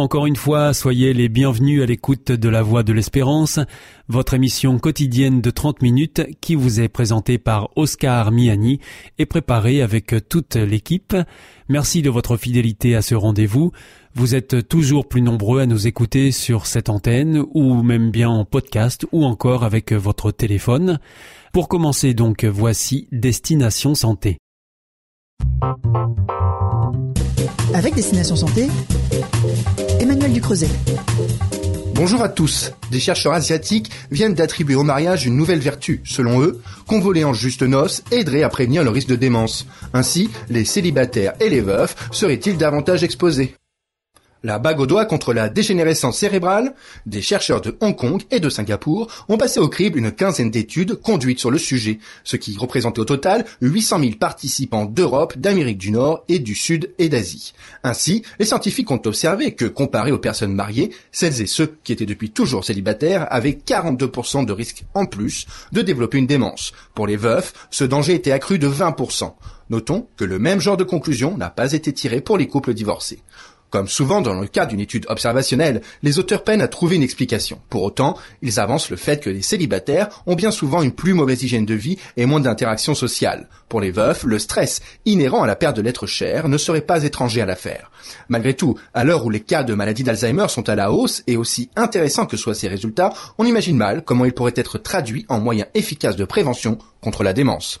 Encore une fois, soyez les bienvenus à l'écoute de La Voix de l'Espérance, votre émission quotidienne de 30 minutes qui vous est présentée par Oscar Miani et préparée avec toute l'équipe. Merci de votre fidélité à ce rendez-vous. Vous êtes toujours plus nombreux à nous écouter sur cette antenne ou même bien en podcast ou encore avec votre téléphone. Pour commencer donc, voici Destination Santé. Avec Destination Santé, Emmanuel Ducreuset. Bonjour à tous. Des chercheurs asiatiques viennent d'attribuer au mariage une nouvelle vertu. Selon eux, convoler en juste noces aiderait à prévenir le risque de démence. Ainsi, les célibataires et les veufs seraient-ils davantage exposés? La bague au doigt contre la dégénérescence cérébrale, des chercheurs de Hong Kong et de Singapour ont passé au crible une quinzaine d'études conduites sur le sujet, ce qui représentait au total 800 000 participants d'Europe, d'Amérique du Nord et du Sud et d'Asie. Ainsi, les scientifiques ont observé que, comparé aux personnes mariées, celles et ceux qui étaient depuis toujours célibataires avaient 42% de risque en plus de développer une démence. Pour les veufs, ce danger était accru de 20%. Notons que le même genre de conclusion n'a pas été tiré pour les couples divorcés. Comme souvent dans le cas d'une étude observationnelle, les auteurs peinent à trouver une explication. Pour autant, ils avancent le fait que les célibataires ont bien souvent une plus mauvaise hygiène de vie et moins d'interactions sociales. Pour les veufs, le stress inhérent à la perte de l'être cher ne serait pas étranger à l'affaire. Malgré tout, à l'heure où les cas de maladie d'Alzheimer sont à la hausse et aussi intéressants que soient ces résultats, on imagine mal comment ils pourraient être traduits en moyens efficaces de prévention contre la démence.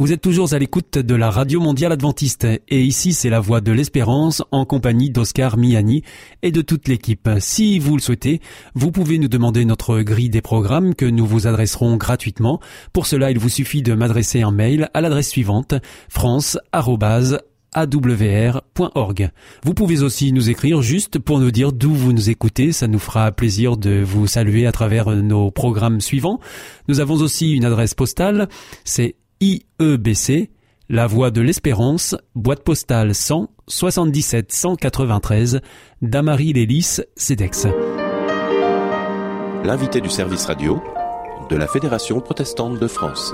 Vous êtes toujours à l'écoute de la Radio Mondiale Adventiste et ici c'est la voix de l'espérance en compagnie d'Oscar Miani et de toute l'équipe. Si vous le souhaitez, vous pouvez nous demander notre grille des programmes que nous vous adresserons gratuitement. Pour cela, il vous suffit de m'adresser un mail à l'adresse suivante france@awr.org. Vous pouvez aussi nous écrire juste pour nous dire d'où vous nous écoutez, ça nous fera plaisir de vous saluer à travers nos programmes suivants. Nous avons aussi une adresse postale, c'est IEBC, La Voie de l'Espérance, boîte postale 100 77 193, Damary Lélis, CEDEX. L'invité du service radio de la Fédération protestante de France.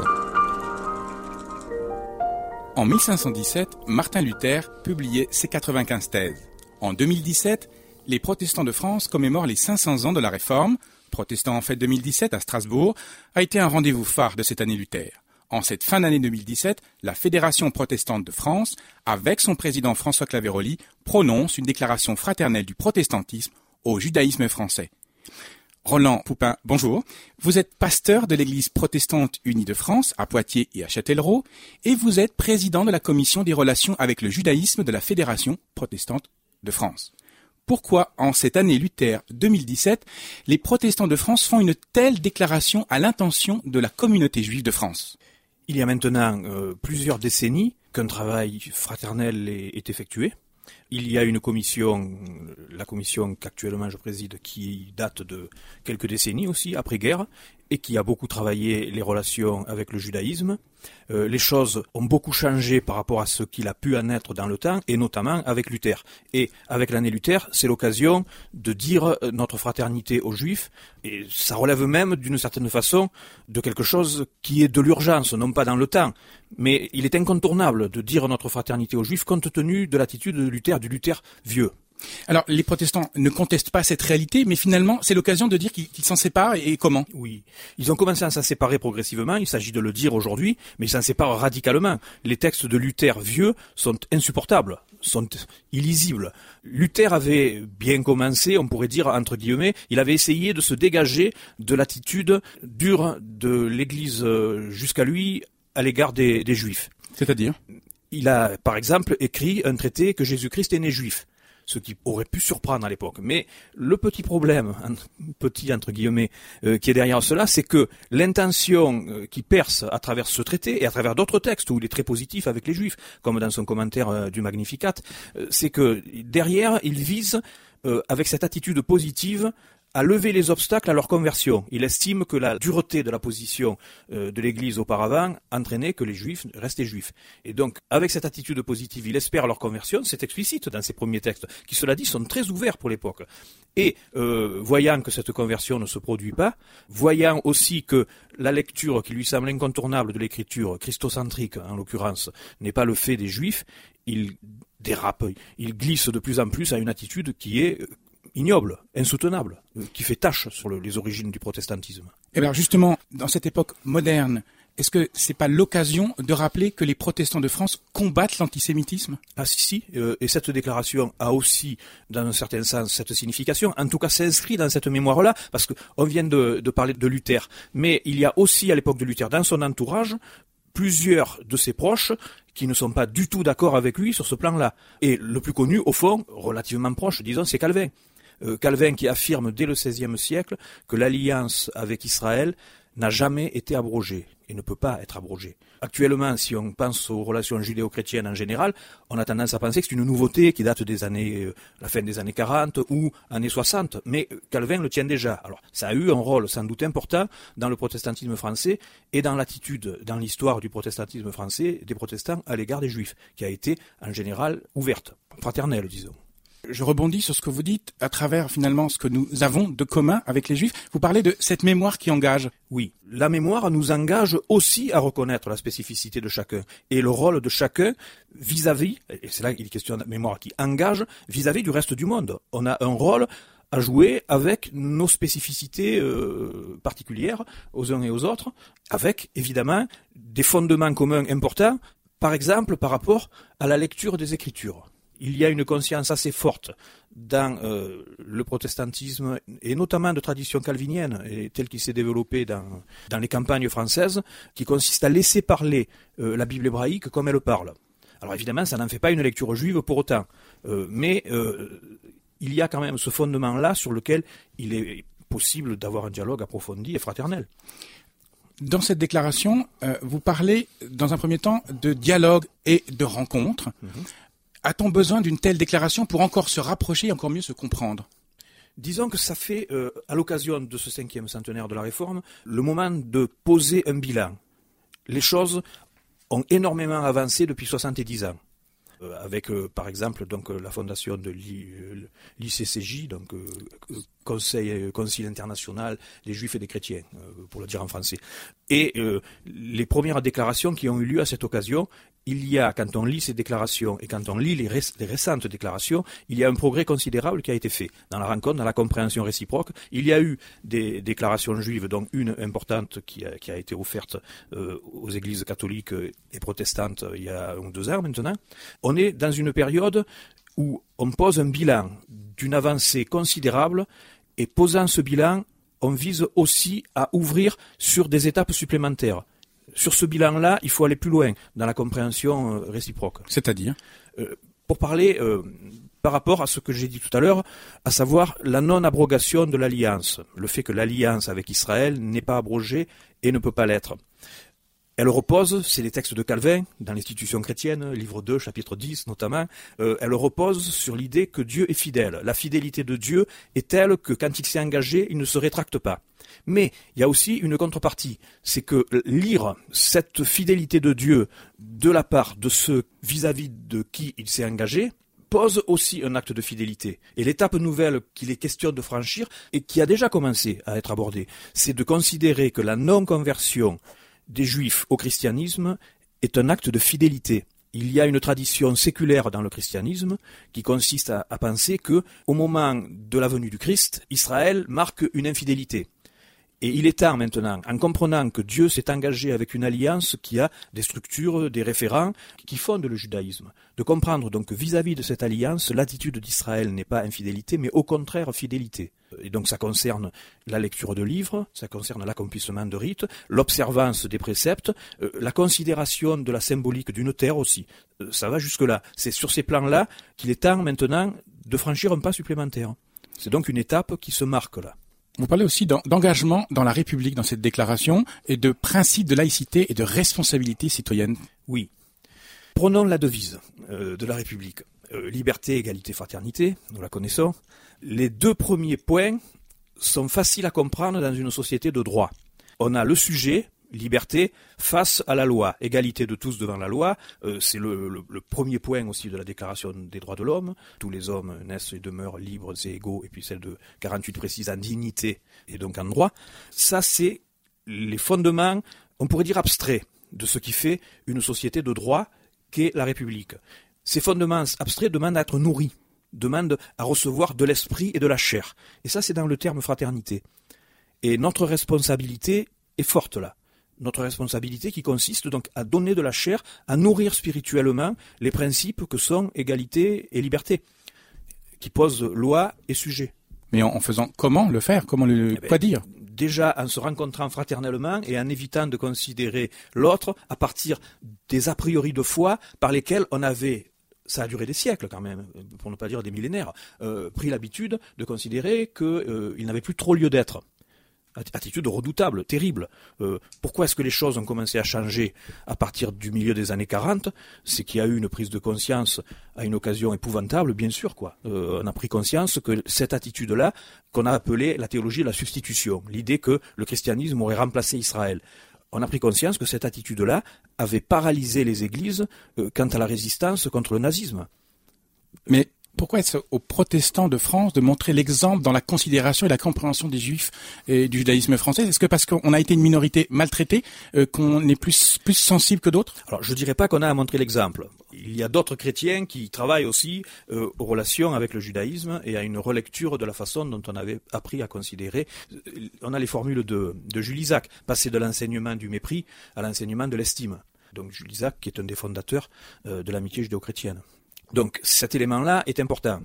En 1517, Martin Luther publiait ses 95 thèses. En 2017, les protestants de France commémorent les 500 ans de la Réforme. Protestant en fête 2017 à Strasbourg a été un rendez-vous phare de cette année Luther. En cette fin d'année 2017, la Fédération protestante de France, avec son président François Claveroli, prononce une déclaration fraternelle du protestantisme au judaïsme français. Roland Poupin, bonjour. Vous êtes pasteur de l'Église protestante unie de France à Poitiers et à Châtellerault, et vous êtes président de la commission des relations avec le judaïsme de la Fédération protestante de France. Pourquoi, en cette année Luther 2017, les protestants de France font une telle déclaration à l'intention de la communauté juive de France? Il y a maintenant euh, plusieurs décennies qu'un travail fraternel est, effectué. Il y a une commission, la commission qu'actuellement je préside, qui date de quelques décennies aussi, après-guerre, et qui a beaucoup travaillé les relations avec le judaïsme. Euh, les choses ont beaucoup changé par rapport à ce qu'il a pu en être dans le temps, et notamment avec Luther. Et avec l'année Luther, c'est l'occasion de dire euh, notre fraternité aux Juifs, et ça relève même d'une certaine façon de quelque chose qui est de l'urgence, non pas dans le temps, mais il est incontournable de dire notre fraternité aux Juifs compte tenu de l'attitude de Luther, du Luther vieux. Alors, les protestants ne contestent pas cette réalité, mais finalement, c'est l'occasion de dire qu'ils s'en séparent et, comment? Oui, ils ont commencé à s'en séparer progressivement, il s'agit de le dire aujourd'hui, mais ils s'en séparent radicalement. Les textes de Luther vieux sont insupportables sont illisibles. Luther avait bien commencé, on pourrait dire entre guillemets, il avait essayé de se dégager de l'attitude dure de l'Église euh, jusqu'à lui à l'égard des, des Juifs. C'est-à-dire? Il a, par exemple, écrit un traité que Jésus-Christ est né juif ce qui aurait pu surprendre à l'époque. Mais le petit problème, petit entre guillemets, euh, qui est derrière cela, c'est que l'intention euh, qui perce à travers ce traité et à travers d'autres textes où il est très positif avec les Juifs, comme dans son commentaire euh, du Magnificat, c'est que derrière il vise avec cette attitude positive à lever les obstacles à leur conversion. Il estime que la dureté de la position euh, de l'Église auparavant entraînait que les Juifs restaient Juifs. Et donc, avec cette attitude positive, il espère leur conversion. C'est explicite dans ses premiers textes, qui, cela dit, sont très ouverts pour l'époque. Et euh, voyant que cette conversion ne se produit pas, voyant aussi que la lecture qui lui semble incontournable de l'écriture, christocentrique en l'occurrence, n'est pas le fait des Juifs, il dérape, il glisse de plus en plus à une attitude qui est ignoble, insoutenable, euh, qui fait tâche sur les origines du protestantisme. Et eh bien justement, dans cette époque moderne, est-ce que c'est pas l'occasion de rappeler que les protestants de France combattent l'antisémitisme? Ah si, si, euh, et cette déclaration a aussi, dans un certain sens, cette signification, en tout cas s'inscrit dans cette mémoire-là, parce qu'on vient de, de parler de Luther, mais il y a aussi à l'époque de Luther, dans son entourage, plusieurs de ses proches qui ne sont pas du tout d'accord avec lui sur ce plan-là. Et le plus connu, au fond, relativement proche, disons, c'est Calvin. Euh, Calvin qui affirme dès le XVIe siècle que l'alliance avec Israël n'a jamais été abrogée et ne peut pas être abrogée. Actuellement, si on pense aux relations judéo-chrétiennes en général, on a tendance à penser que c'est une nouveauté qui date des années, euh, la fin des années 40 ou années 60, mais Calvin le tient déjà. Alors, ça a eu un rôle sans doute important dans le protestantisme français et dans l'attitude, dans l'histoire du protestantisme français des protestants à l'égard des juifs, qui a été en général ouverte, fraternelle, disons. Je rebondis sur ce que vous dites à travers finalement ce que nous avons de commun avec les Juifs. Vous parlez de cette mémoire qui engage. Oui, la mémoire nous engage aussi à reconnaître la spécificité de chacun et le rôle de chacun vis-à-vis, et c'est là qu'il est question de mémoire qui engage, vis-à-vis du reste du monde. On a un rôle à jouer avec nos spécificités euh, particulières aux uns et aux autres, avec évidemment des fondements communs importants, par exemple par rapport à la lecture des Écritures il y a une conscience assez forte dans euh, le protestantisme, et notamment de tradition calvinienne, et tel qu'il s'est développé dans, dans les campagnes françaises, qui consiste à laisser parler euh, la Bible hébraïque comme elle parle. Alors évidemment, ça n'en fait pas une lecture juive pour autant, euh, mais il y a quand même ce fondement-là sur lequel il est possible d'avoir un dialogue approfondi et fraternel. Dans cette déclaration, vous parlez dans un premier temps de dialogue et de rencontre. Mhm. A-t-on besoin d'une telle déclaration pour encore se rapprocher et encore mieux se comprendre? Disons que ça fait, euh, à l'occasion de ce cinquième centenaire de la Réforme, le moment de poser un bilan. Les choses ont énormément avancé depuis 70 ans. Euh, avec euh, par exemple donc la fondation de l'ICCJ, donc Conseil, Concile international des Juifs et des chrétiens, pour le dire en français. Et les premières déclarations qui ont eu lieu à cette occasion il y a, quand on lit ces déclarations et quand on lit les, récentes déclarations, il y a un progrès considérable qui a été fait dans la rencontre, dans la compréhension réciproque. Il y a eu des déclarations juives, dont une importante qui a, été offerte euh, aux églises catholiques et protestantes euh, il y a deux ans maintenant. On est dans une période où on pose un bilan d'une avancée considérable et posant ce bilan, on vise aussi à ouvrir sur des étapes supplémentaires sur ce bilan-là, il faut aller plus loin dans la compréhension euh, réciproque. C'est-à-dire? Euh, Pour parler euh, par rapport à ce que j'ai dit tout à l'heure, à savoir la non-abrogation de l'alliance, le fait que l'alliance avec Israël n'est pas abrogée et ne peut pas l'être. Elle repose, c'est les textes de Calvin, dans l'institution chrétienne, livre 2, chapitre 10 notamment, elle repose sur l'idée que Dieu est fidèle. La fidélité de Dieu est telle que quand il s'est engagé, il ne se rétracte pas. Mais il y a aussi une contrepartie, c'est que lire cette fidélité de Dieu de la part de ceux vis-à-vis de qui il s'est engagé, pose aussi un acte de fidélité. Et l'étape nouvelle qu'il est question de franchir, et qui a déjà commencé à être abordée, c'est de considérer que la non-conversion des juifs au christianisme est un acte de fidélité. Il y a une tradition séculaire dans le christianisme qui consiste à, penser que, au moment de la venue du Christ, Israël marque une infidélité Et il est temps maintenant, en comprenant que Dieu s'est engagé avec une alliance qui a des structures, des référents qui fondent le judaïsme, de comprendre donc vis-à-vis de cette alliance, l'attitude d'Israël n'est pas infidélité, mais au contraire fidélité. Et donc ça concerne la lecture de livres, ça concerne l'accomplissement de rites, l'observance des préceptes, euh, la considération de la symbolique d'une terre aussi. Euh, ça va jusque-là. C'est sur ces plans-là qu'il est temps maintenant de franchir un pas supplémentaire. C'est donc une étape qui se marque là. Vous parlez aussi d'engagement dans la République dans cette déclaration et de principe de laïcité et de responsabilité citoyenne. Oui. Prenons la devise euh, de la République. liberté, égalité, fraternité, nous la connaissons. Les deux premiers points sont faciles à comprendre dans une société de droit. On a le sujet, liberté, face à la loi, égalité de tous devant la loi. Euh, c'est le, premier point aussi de la Déclaration des droits de l'homme. Tous les hommes naissent et demeurent libres et égaux, et puis celle de 48 précise en dignité et donc en droit. Ça, c'est les fondements, on pourrait dire abstraits, de ce qui fait une société de droit qu'est la République. Ces fondements abstraits demandent à être nourris demande à recevoir de l'esprit et de la chair. Et ça, c'est dans le terme fraternité. Et notre responsabilité est forte là. Notre responsabilité qui consiste donc à donner de la chair, à nourrir spirituellement les principes que sont égalité et liberté, qui posent loi et sujet. Mais en faisant comment le faire? Comment le eh ben, quoi dire? déjà en se rencontrant fraternellement et en évitant de considérer l'autre à partir des a priori de foi par lesquels on avait ça a duré des siècles quand même, pour ne pas dire des millénaires, euh, pris l'habitude de considérer qu'il euh, n'avait plus trop lieu d'être. Attitude redoutable, terrible. Euh, pourquoi est-ce que les choses ont commencé à changer à partir du milieu des années 40 C'est qu'il y a eu une prise de conscience à une occasion épouvantable, bien sûr. quoi. on a pris conscience que cette attitude-là, qu'on a appelée la théologie de la substitution, l'idée que le christianisme aurait remplacé Israël on a pris conscience que cette attitude-là avait paralysé les églises euh, quant à la résistance contre le nazisme. Mais pourquoi est-ce aux protestants de France de montrer l'exemple dans la considération et la compréhension des juifs et du judaïsme français? Est-ce que parce qu'on a été une minorité maltraitée, euh, qu'on est plus, plus sensible que d'autres? Alors je ne dirais pas qu'on a à montrer l'exemple. Il y a d'autres chrétiens qui travaillent aussi euh, aux relations avec le judaïsme et à une relecture de la façon dont on avait appris à considérer. On a les formules de, de Jules Isaac, passer de l'enseignement du mépris à l'enseignement de l'estime. Donc Jules Isaac, qui est un des fondateurs euh, de l'amitié judéo-chrétienne. Donc cet élément-là est important.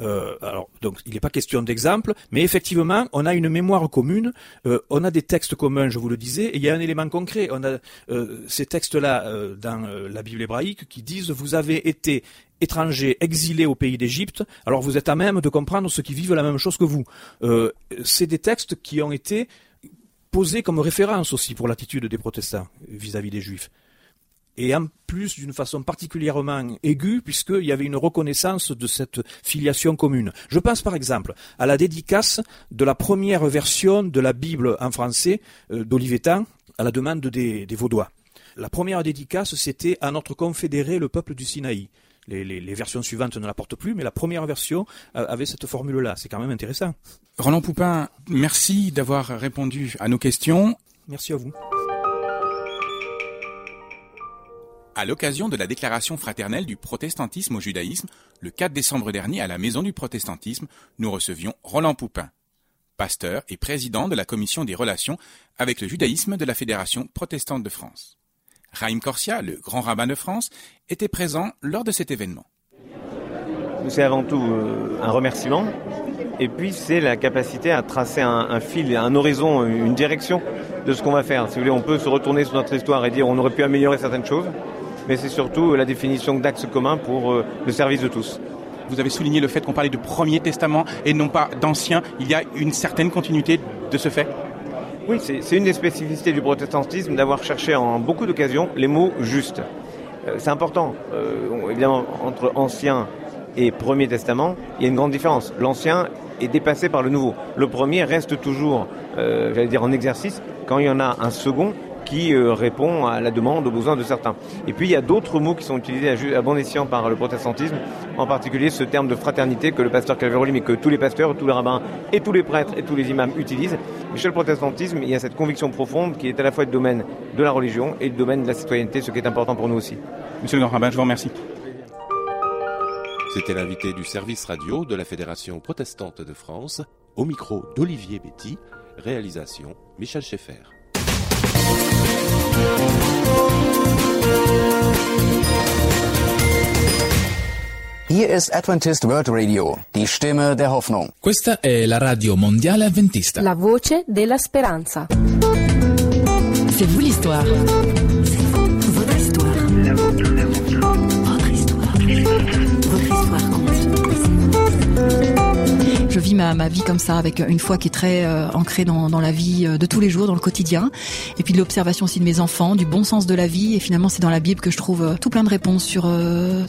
Euh, alors donc il n'est pas question d'exemple, mais effectivement on a une mémoire commune, euh, on a des textes communs, je vous le disais, et il y a un élément concret. On a euh, ces textes-là dans la Bible hébraïque qui disent vous avez été étrangers exilés au pays d'Égypte, alors vous êtes à même de comprendre ceux qui vivent la même chose que vous. C'est des textes qui ont été posés comme référence aussi pour l'attitude des protestants vis à -vis des juifs et en plus d'une façon particulièrement aiguë, puisqu'il y avait une reconnaissance de cette filiation commune. Je pense par exemple à la dédicace de la première version de la Bible en français euh, d'Olivetan, à la demande des, Vaudois. La première dédicace, c'était à notre confédéré, le peuple du Sinaï. Les, les, versions suivantes ne la portent plus, mais la première version euh, avait cette formule-là. C'est quand même intéressant. Roland Poupin, merci d'avoir répondu à nos questions. Merci à vous. À l'occasion de la déclaration fraternelle du protestantisme au judaïsme, le 4 décembre dernier à la Maison du protestantisme, nous recevions Roland Poupin, pasteur et président de la commission des relations avec le judaïsme de la Fédération protestante de France. Raïm Corsia, le grand rabbin de France, était présent lors de cet événement. C'est avant tout euh, un remerciement et puis c'est la capacité à tracer un, fil, un horizon, une direction de ce qu'on va faire. Si vous voulez, on peut se retourner sur notre histoire et dire on aurait pu améliorer certaines choses mais c'est surtout la définition d'axes communs pour euh, le service de tous. Vous avez souligné le fait qu'on parlait de Premier Testament et non pas d'Ancien. Il y a une certaine continuité de ce fait? Oui, c'est une des spécificités du protestantisme d'avoir cherché en beaucoup d'occasions les mots justes. Euh, c'est important. Euh, évidemment, entre Ancien et Premier Testament, il y a une grande différence. L'Ancien est dépassé par le Nouveau. Le premier reste toujours, j'allais dire, en exercice quand il y en a un second qui euh, répond à la demande, aux besoins de certains. Et puis il y a d'autres mots qui sont utilisés à, bon escient par le protestantisme, en particulier ce terme de fraternité que le pasteur Calveroli, mais que tous les pasteurs, tous les rabbins et tous les prêtres et tous les imams utilisent. Mais chez le protestantisme, il y a cette conviction profonde qui est à la fois le domaine de la religion et le domaine de la citoyenneté, ce qui est important pour nous aussi. Monsieur le grand rabbin, je vous remercie. C'était l'invité du service radio de la Fédération protestante de France, au micro d'Olivier Betty Réalisation Michel Schaeffer. Hier ist Adventist World Radio, die Stimme der Hoffnung. Questa è la radio mondiale adventista. La voce della speranza. C'est vous l'histoire. Je vis ma, ma, vie comme ça, avec une foi qui est très euh, ancrée dans, dans, la vie euh, de tous les jours, dans le quotidien, et puis de l'observation aussi de mes enfants, du bon sens de la vie, et finalement c'est dans la Bible que je trouve euh, tout plein de réponses sur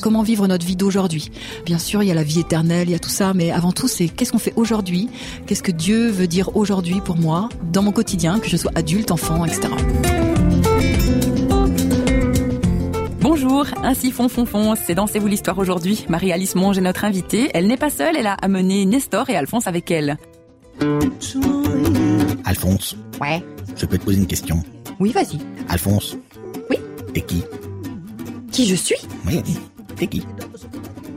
comment vivre notre vie d'aujourd'hui. Bien sûr, il y a la vie éternelle, il y a tout ça, mais avant tout c'est qu'est-ce qu'on fait aujourd'hui, qu'est-ce que Dieu veut dire aujourd'hui pour moi, dans mon quotidien, que je sois adulte, enfant, etc. Bonjour, ainsi fond fond fond, c'est dans C'est vous l'histoire aujourd'hui. Marie-Alice Monge est notre invitée. Elle n'est pas seule, elle a amené Nestor et Alphonse avec elle. Alphonse Ouais. Je peux te poser une question? Oui, vas-y. Alphonse? Oui T'es qui? Qui je suis? Oui, t'es qui?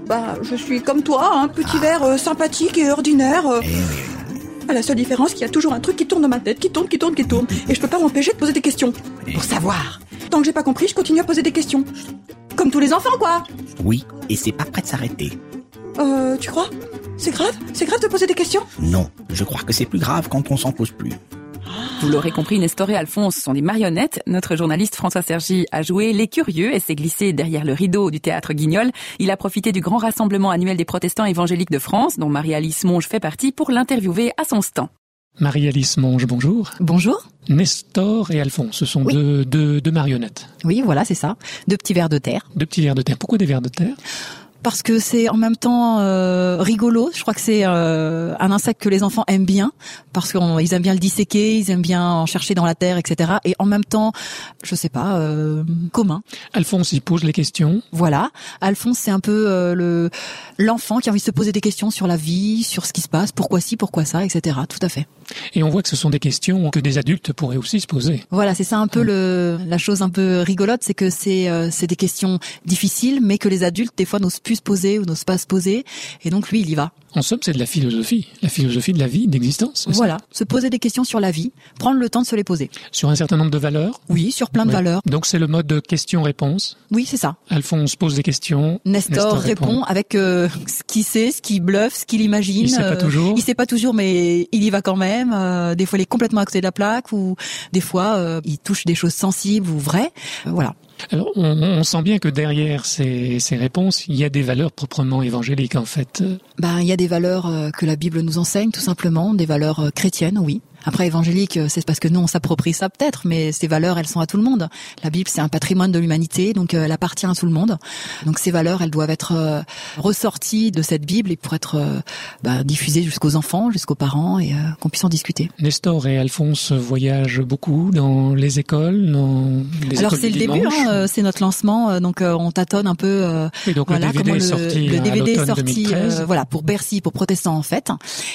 Bah, je suis comme toi, un petit ah. verre euh, sympathique et ordinaire. Euh, eh la seule différence qu'il y a toujours un truc qui tourne dans ma tête, qui tourne, qui tourne, qui tourne, et je peux pas m'empêcher de poser des questions. Pour savoir. Tant que j'ai pas compris, je continue à poser des questions. Comme tous les enfants, quoi. Oui, et c'est pas prêt de s'arrêter. Euh, tu crois? C'est grave? C'est grave de poser des questions? Non, je crois que c'est plus grave quand on s'en pose plus. Vous l'aurez compris, Nestor et Alphonse sont des marionnettes. Notre journaliste François Sergi a joué Les Curieux et s'est glissé derrière le rideau du théâtre Guignol. Il a profité du grand rassemblement annuel des protestants évangéliques de France, dont Marie-Alice Monge fait partie, pour l'interviewer à son stand. Marie-Alice Monge, bonjour. Bonjour. Nestor et Alphonse, ce sont oui. deux, deux, deux marionnettes. Oui, voilà, c'est ça. Deux petits vers de terre. Deux petits vers de terre. Pourquoi des vers de terre? Parce que c'est en même temps euh, rigolo. Je crois que c'est euh, un insecte que les enfants aiment bien parce qu'ils aiment bien le disséquer, ils aiment bien en chercher dans la terre, etc. Et en même temps, je sais pas, euh, commun. Alphonse, il pose les questions. Voilà. Alphonse, c'est un peu euh, le l'enfant qui a envie de se poser des questions sur la vie, sur ce qui se passe, pourquoi ci, pourquoi ça, etc. Tout à fait. Et on voit que ce sont des questions que des adultes pourraient aussi se poser. Voilà, c'est ça un peu le la chose un peu rigolote, c'est que c'est euh, c'est des questions difficiles, mais que les adultes des fois n'osent plus se poser ou n'osent pas se poser. Et donc lui, il y va. En somme, c'est de la philosophie, la philosophie de la vie, d'existence. Voilà, se poser des questions sur la vie, prendre le temps de se les poser. Sur un certain nombre de valeurs Oui, sur plein de valeurs. Donc c'est le mode question-réponse. Oui, c'est ça. Alphonse pose des questions. Nestor, répond avec euh, ce qu'il sait, ce qu'il bluffe, ce qu'il imagine. Il sait pas Euh, toujours. Il sait pas toujours, mais il y va quand même. Euh, des fois, il est complètement à côté de la plaque, ou des fois, euh, il touche des choses sensibles ou vraies. Euh, voilà. Alors on, on sent bien que derrière ces, ces réponses, il y a des valeurs proprement évangéliques en fait. Ben, il y a des valeurs euh, que la Bible nous enseigne, tout simplement, des valeurs euh, chrétiennes, oui. Après, évangélique, euh, c'est parce que nous, on s'approprie ça peut-être, mais ces valeurs, elles sont à tout le monde. La Bible, c'est un patrimoine de l'humanité, donc euh, elle appartient à tout le monde. Donc ces valeurs, elles doivent être euh, ressorties de cette Bible et pour être ben, diffusées jusqu'aux enfants, jusqu'aux parents, et euh, qu'on puisse en discuter. Nestor et Alphonse voyagent beaucoup dans les écoles, dans les Alors c'est le début, hein, c'est notre lancement, donc euh, on tâtonne un peu. euh, Oui, donc voilà, le DVD est sorti le DVD est sorti, 2013. euh, voilà, pour Bercy, pour protestants en fait.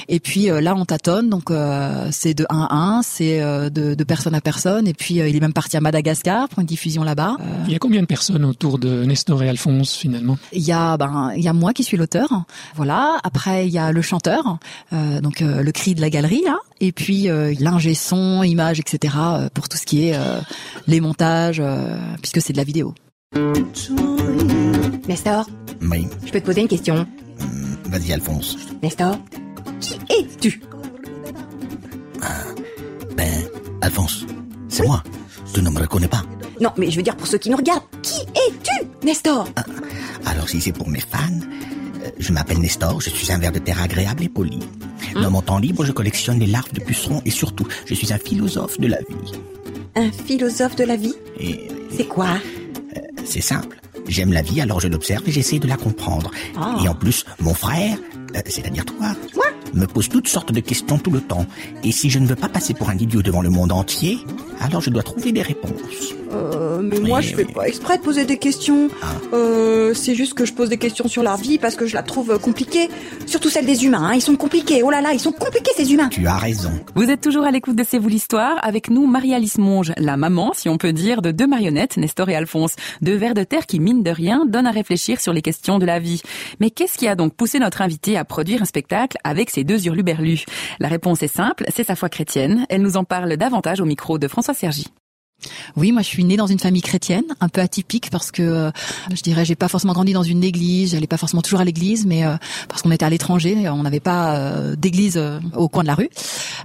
Et puis euh, là, on tâtonne, donc euh, c'est de 1 à 1, c'est euh, de, de personne à personne. Et puis euh, il est même parti à Madagascar pour une diffusion là-bas. Euh, Il y a combien de personnes autour de Nestor et Alphonse finalement? Il y a, ben, il y a moi qui suis l'auteur, voilà. Après, il y a le chanteur, euh, donc euh, le cri de la galerie là. Et puis euh, l'ingé son, image, etc. euh, pour tout ce qui est euh, les montages, euh, puisque c'est de la vidéo. Nestor, Oui, je peux te poser une question. vas-y Alphonse. Nestor, qui es-tu? Ben, Alphonse, c'est moi. Tu ne me reconnais pas. Non, mais je veux dire pour ceux qui nous regardent, qui es-tu Nestor? Alors si c'est pour mes fans, euh, je m'appelle Nestor, je suis un ver de terre agréable et poli. Hein? Dans mon temps libre, je collectionne les larves de pucerons et surtout, je suis un philosophe de la vie. Un philosophe de la vie? Et C'est quoi? c'est simple. J'aime la vie, alors je l'observe et j'essaie de la comprendre. Ah. Et en plus, mon frère, euh, c'est-à-dire toi, me pose toutes sortes de questions tout le temps. Et si je ne veux pas passer pour un idiot devant le monde entier, Alors je dois trouver des réponses. Euh, mais moi, je fais pas exprès de poser des questions. Euh, c'est juste que je pose des questions sur leur vie parce que je la trouve compliquée. Surtout celle des humains. Hein. Ils sont compliqués. Oh là là, ils sont compliqués ces humains. Tu as raison. Vous êtes toujours à l'écoute de C'est vous l'histoire. Avec nous, Marie-Alice Monge, la maman, si on peut dire, de deux marionnettes, Nestor et Alphonse. Deux vers de terre qui, mine de rien, donnent à réfléchir sur les questions de la vie. Mais qu'est-ce qui a donc poussé notre invité à produire un spectacle avec ces deux hurluberlus? La réponse est simple, c'est sa foi chrétienne. Elle nous en parle davantage au micro de François Sergi? Oui, moi je suis née dans une famille chrétienne, un peu atypique parce que euh, je dirais j'ai pas forcément grandi dans une église, j'allais pas forcément toujours à l'église, mais euh, parce qu'on était à l'étranger, on n'avait pas euh, d'église au coin de la rue.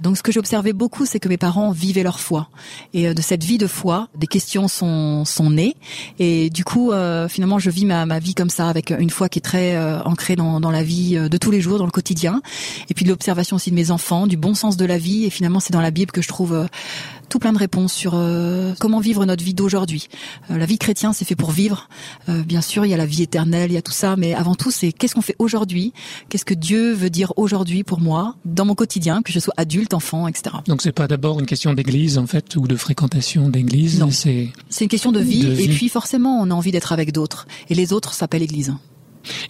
Donc ce que j'ai observé beaucoup, c'est que mes parents vivaient leur foi et de cette vie de foi, des questions sont sont nées et du coup finalement je vis ma, ma vie comme ça avec une foi qui est très ancrée dans, dans la vie de tous les jours, dans le quotidien et puis de l'observation aussi de mes enfants, du bon sens de la vie et finalement c'est dans la Bible que je trouve tout plein de réponses sur euh, comment vivre notre vie d'aujourd'hui. Euh, la vie chrétienne, c'est fait pour vivre. Euh, bien sûr, il y a la vie éternelle, il y a tout ça, mais avant tout, c'est qu'est-ce qu'on fait aujourd'hui? Qu'est-ce que Dieu veut dire aujourd'hui pour moi, dans mon quotidien, que je sois adulte, enfant, etc. Donc c'est pas d'abord une question d'église, en fait, ou de fréquentation d'église. Non, c'est c'est une question de vie, de vie, et puis forcément, on a envie d'être avec d'autres, et les autres s'appellent église.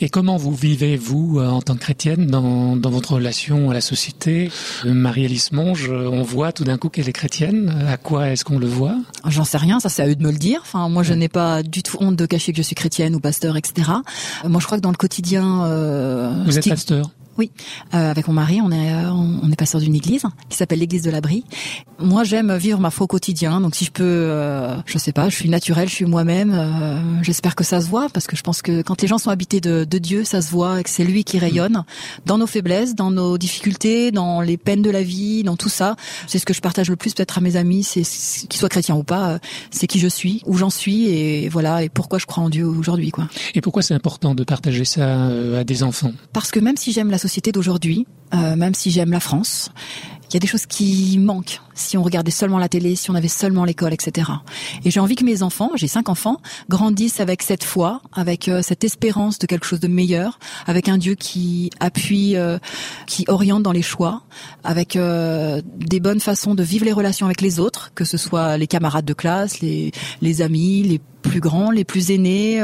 Et comment vous vivez, vous, euh, en tant que chrétienne, dans, dans votre relation à la société euh, Marie-Alice Monge, euh, on voit tout d'un coup qu'elle est chrétienne. À quoi est-ce qu'on le voit? J'en sais rien, ça c'est à eux de me le dire. Enfin, moi je n'ai pas du tout honte de cacher que je suis chrétienne ou pasteur, etc. Moi je crois que dans le quotidien... Euh, vous êtes pasteur? Oui, euh, avec mon mari, on est euh, on est pasteur d'une église qui s'appelle l'église de l'abri. Moi, j'aime vivre ma foi au quotidien, donc si je peux, euh, je sais pas, je suis naturelle, je suis moi-même. Euh, j'espère que ça se voit parce que je pense que quand les gens sont habités de, de Dieu, ça se voit et que c'est lui qui rayonne dans nos faiblesses, dans nos difficultés, dans les peines de la vie, dans tout ça. C'est ce que je partage le plus peut-être à mes amis, c'est qu'ils soient chrétiens ou pas, euh, c'est qui je suis, où j'en suis et voilà et pourquoi je crois en Dieu aujourd'hui quoi. Et pourquoi c'est important de partager ça à des enfants? Parce que même si j'aime la société d'aujourd'hui, euh, même si j'aime la France, il y a des choses qui manquent si on regardait seulement la télé, si on avait seulement l'école, etc. Et j'ai envie que mes enfants, j'ai cinq enfants, grandissent avec cette foi, avec euh, cette espérance de quelque chose de meilleur, avec un Dieu qui appuie, euh, qui oriente dans les choix, avec euh, des bonnes façons de vivre les relations avec les autres, que ce soit les camarades de classe, les, les amis, les plus grands, les plus aînés,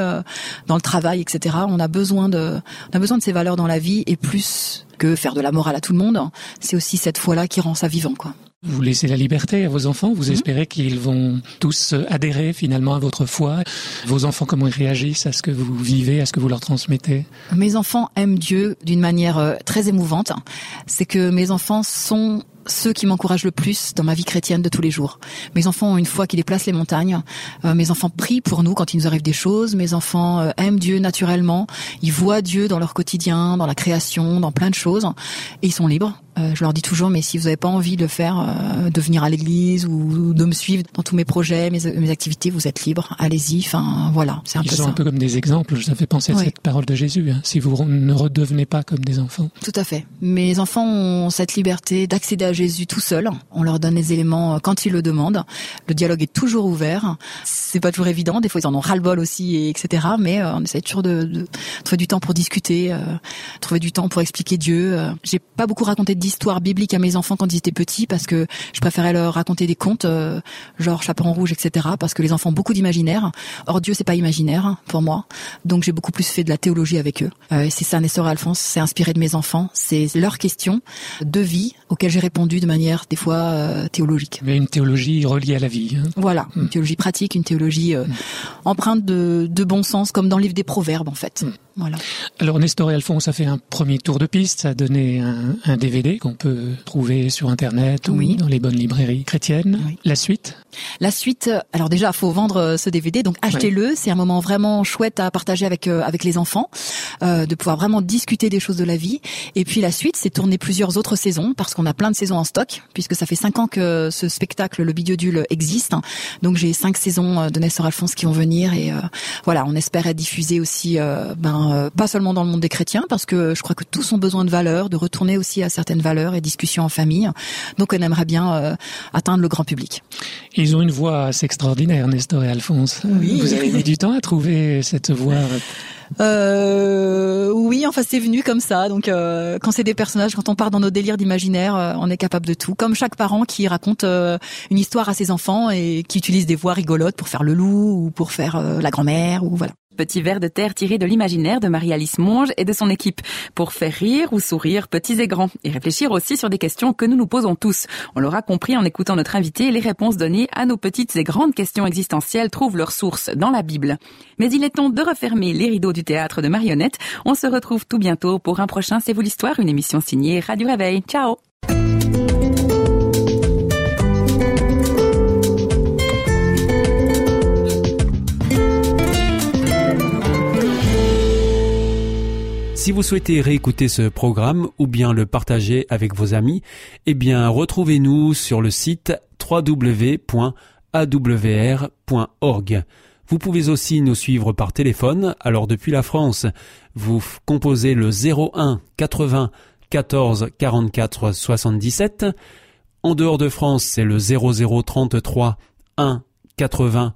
dans le travail, etc. On a besoin de, on a besoin de ces valeurs dans la vie et plus que faire de la morale à tout le monde, c'est aussi cette foi-là qui rend ça vivant, quoi. Vous laissez la liberté à vos enfants, vous mmh. espérez qu'ils vont tous adhérer finalement à votre foi. Vos enfants, comment ils réagissent à ce que vous vivez, à ce que vous leur transmettez? Mes enfants aiment Dieu d'une manière euh, très émouvante. C'est que mes enfants sont ceux qui m'encouragent le plus dans ma vie chrétienne de tous les jours. Mes enfants ont une foi qui déplace les montagnes. Euh, mes enfants prient pour nous quand il nous arrive des choses. Mes enfants euh, aiment Dieu naturellement. Ils voient Dieu dans leur quotidien, dans la création, dans plein de choses. Et ils sont libres. Euh, je leur dis toujours, mais si vous n'avez pas envie de le faire, de venir à l'église ou de me suivre dans tous mes projets, mes, mes activités, vous êtes libres. Allez-y. Enfin, voilà, c'est un Ils peu sont ça. un peu comme des exemples. Ça fait penser à cette parole de Jésus. hein. Si vous ne redevenez pas comme des enfants. Tout à fait. Mes enfants ont cette liberté d'accéder à Jésus tout seuls. On leur donne les éléments euh, quand ils le demandent. Le dialogue est toujours ouvert. C'est pas toujours évident. Des fois, ils en ont ras-le-bol aussi, et etc. Mais euh, on essaie toujours de, de trouver du temps pour discuter, euh, trouver du temps pour expliquer Dieu. J'ai pas beaucoup raconté d'histoires bibliques à mes enfants quand ils étaient petits parce que je préférais leur raconter des contes, genre Chaperon rouge, etc. Parce que les enfants ont beaucoup d'imaginaire. Or Dieu, c'est pas imaginaire hein, pour moi. Donc j'ai beaucoup plus fait de la théologie avec eux. C'est ça, Nestor et Alphonse, c'est inspiré de mes enfants. C'est leurs questions de vie auxquelles j'ai répondu de manière des fois euh, théologique. Mais une théologie reliée à la vie. hein. Voilà, une théologie pratique, une théologie euh, empreinte de, de bon sens, comme dans le livre des Proverbes en fait. Voilà. Alors Nestor et Alphonse a fait un premier tour de piste, ça a donné un, un DVD qu'on peut trouver sur internet ou dans les bonnes librairies chrétiennes. La suite? La suite, euh, alors déjà, faut vendre ce DVD, donc achetez-le. C'est un moment vraiment chouette à partager avec euh, avec les enfants, de pouvoir vraiment discuter des choses de la vie. Et puis la suite, c'est tourner plusieurs autres saisons parce qu'on a plein de saisons en stock, puisque ça fait cinq ans que ce spectacle, le Bidiodule, existe. Donc j'ai cinq saisons euh, de Nestor Alphonse qui vont venir et euh, voilà, on espère être diffusé aussi, euh, ben pas seulement dans le monde des chrétiens, parce que je crois que tous ont besoin de valeurs, de retourner aussi à certaines valeurs et discussions en famille. Donc on aimerait bien euh, atteindre le grand public. Ils ont une voix assez extraordinaire, Nestor et Alphonse. Oui. Vous avez mis du temps à trouver cette voix euh, Oui, enfin c'est venu comme ça. Donc euh, quand c'est des personnages, quand on part dans nos délires d'imaginaire, euh, on est capable de tout. Comme chaque parent qui raconte euh, une histoire à ses enfants et qui utilise des voix rigolotes pour faire le loup ou pour faire la grand-mère ou voilà. Petit verre de terre tiré de l'imaginaire de Marie-Alice Monge et de son équipe pour faire rire ou sourire petits et grands et réfléchir aussi sur des questions que nous nous posons tous. On l'aura compris en écoutant notre invité, les réponses données à nos petites et grandes questions existentielles trouvent leur source dans la Bible. Mais il est temps de refermer les rideaux du théâtre de marionnettes. On se retrouve tout bientôt pour un prochain C'est vous l'histoire, une émission signée Radio Réveil. Ciao Si vous souhaitez réécouter ce programme ou bien le partager avec vos amis, eh bien retrouvez-nous sur le site www.awr.org. Vous pouvez aussi nous suivre par téléphone, alors depuis la France, vous composez le 01 80 14 44 77. En dehors de France, c'est le 0033 1 80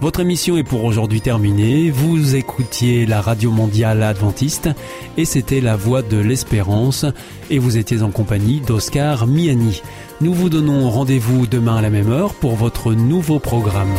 Votre émission est pour aujourd'hui terminée. Vous écoutiez la radio mondiale adventiste et c'était la voix de l'espérance et vous étiez en compagnie d'Oscar Miani. Nous vous donnons rendez-vous demain à la même heure pour votre nouveau programme.